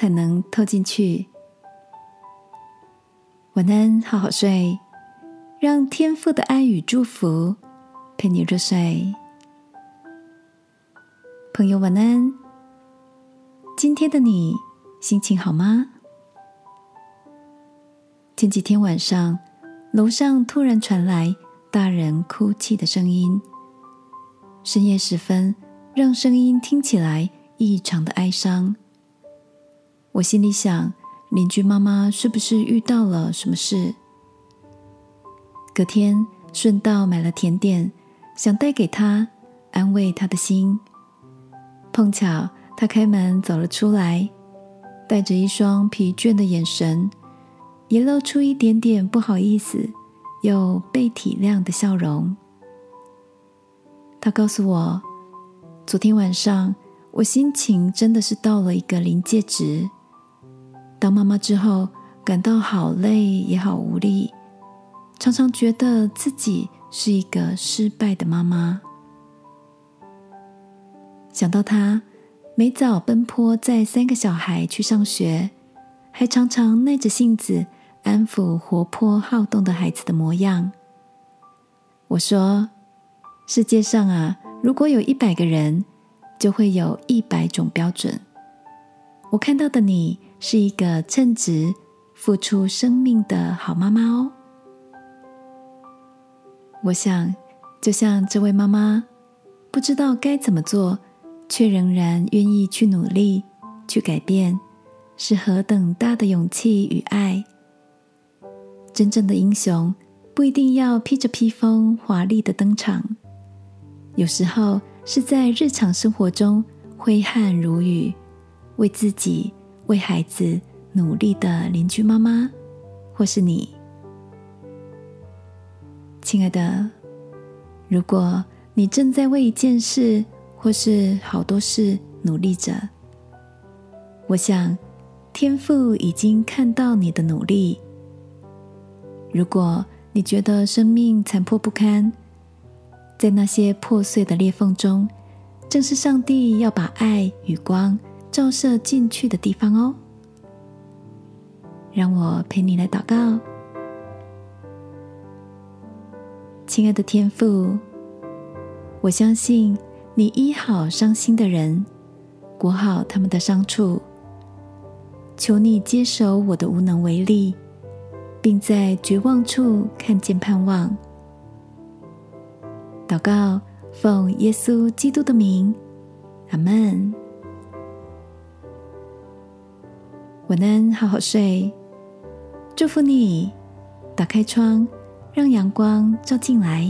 才能透进去。晚安，好好睡，让天父的爱与祝福陪你入睡。朋友，晚安。今天的你心情好吗？前几天晚上，楼上突然传来大人哭泣的声音，深夜时分，让声音听起来异常的哀伤。我心里想，邻居妈妈是不是遇到了什么事？隔天顺道买了甜点，想带给她，安慰她的心。碰巧她开门走了出来，带着一双疲倦的眼神，也露出一点点不好意思又被体谅的笑容。她告诉我，昨天晚上我心情真的是到了一个临界值。当妈妈之后，感到好累也好无力，常常觉得自己是一个失败的妈妈。想到她每早奔波载三个小孩去上学，还常常耐着性子安抚活泼好动的孩子的模样，我说：世界上啊，如果有一百个人，就会有一百种标准。我看到的你。是一个称职、付出生命的好妈妈哦。我想，就像这位妈妈，不知道该怎么做，却仍然愿意去努力、去改变，是何等大的勇气与爱。真正的英雄不一定要披着披风华丽的登场，有时候是在日常生活中挥汗如雨，为自己。为孩子努力的邻居妈妈，或是你，亲爱的，如果你正在为一件事或是好多事努力着，我想天父已经看到你的努力。如果你觉得生命残破不堪，在那些破碎的裂缝中，正是上帝要把爱与光。照射进去的地方哦，让我陪你来祷告，亲爱的天父，我相信你医好伤心的人，裹好他们的伤处。求你接手我的无能为力，并在绝望处看见盼望。祷告，奉耶稣基督的名，阿门。晚安，好好睡。祝福你，打开窗，让阳光照进来。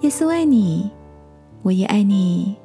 耶稣爱你，我也爱你。